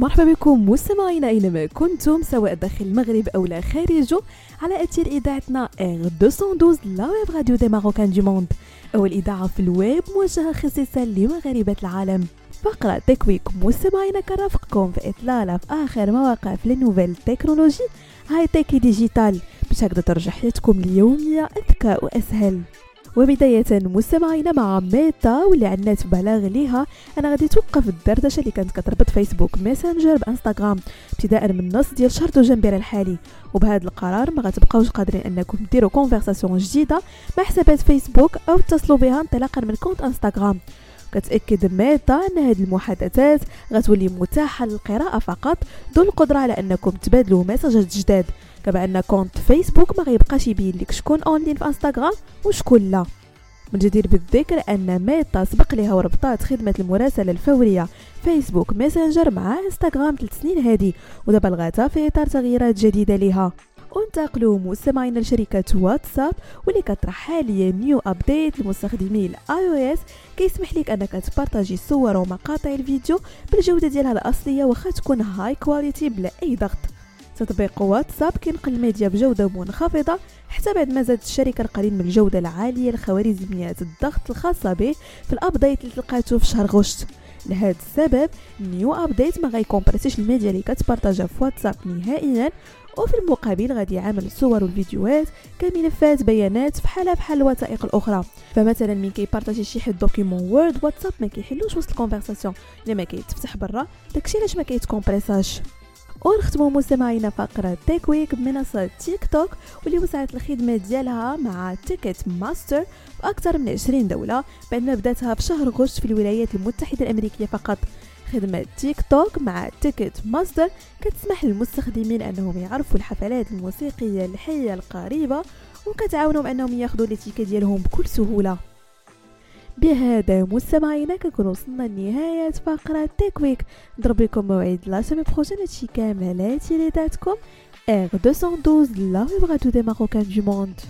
مرحبا بكم مستمعينا أينما كنتم سواء داخل المغرب أو لا خارجه على أثير إذاعتنا R 212 la web radio des marocains du monde اول اذاعه في الويب موجهة خصيصا لمغاربة العالم. فقرة Tech Week مستمعينا كرافقكم في إطلالة في آخر ما وقع في ال nouvelles technologies high-tech et digital. باش هكذا ترجع حياتكم اليومية أذكى وأسهل وبداية مستمعينا مع ميتا واللي علنات بلاغ ليها أنها غادي توقف الدردشة اللي كانت كتربط فيسبوك ميسنجر بإنستغرام. ابتداء من النص ديال شهر دجنبر الحالي. وبهذا القرار ما غتبقاوش قادرين أنكم ديروا conversations جديدة مع حسابات فيسبوك أو تتصلوا بها انطلاقا من compte إنستغرام. كتأكد ميتا أن هذه المحادثات غتولي متاحة للقراءة فقط. دون القدرة على أنكم تبادلوا مساجات جداد. كما أن compte فيسبوك ما غيبقاش يبين لك شكون اونلاين في إنستغرام وشكون لا. من جدير بالذكر أن ميتا سبق لها وربطات خدمة المراسلة الفورية فيسبوك ماسنجر مع إنستغرام ثلاث سنين هذه ودابا لغاتها في إطار تغييرات جديدة لها وانتقلوا مستمعينا لشركة واتساب واللي كطرح حاليا new update لمستخدمي ال iOS كيسمح لك أنك تبارطاجي الصور ومقاطع الفيديو بالجودة ديالها الأصلية واخا تكون high quality بلا أي ضغط. تطبيق واتساب كينقل الميديا بجودة منخفضة حتى بعد ما زادت الشركة القليل من الجودة العالية لخوارزميات الضغط الخاصة به في ال update اللي تلقاتو في شهر غشت. لهذا السبب new update ما غيكومبريسيش الميديا اللي كتبارطاجها في واتساب نهائيا وفي المقابل غادي يعمل الصور والفيديوهات كملفات بيانات بحالها بحال الوثائق الأخرى. فمثلا من كيبارطاجي شي حد document Word واتساب ما كيحلوش وسط ال conversation إلا ما كيتفتح برا داكشي علاش ما كيتكومبريساش. ونختموا مستمعينا فقرة Tech Week بمنصة تيك توك واللي وسعت الخدمة ديالها مع Ticketmaster في أكثر من 20 دولة بعد ما بدأتها في شهر غشت في الولايات المتحدة الأمريكية فقط. خدمة تيك توك مع Ticketmaster كتسمح للمستخدمين أنهم يعرفوا الحفلات الموسيقية الحية القريبة وكتعاونهم أنهم ياخذوا ال tickets ديالهم بكل سهولة. بهذا مستمعينا كنكون وصلنا لنهاية فقرة Tech Week نضرب لكم موعد la semaine prochaine هادشي كامل على أثير إذاعتكم R 212 la web radio des marocains du monde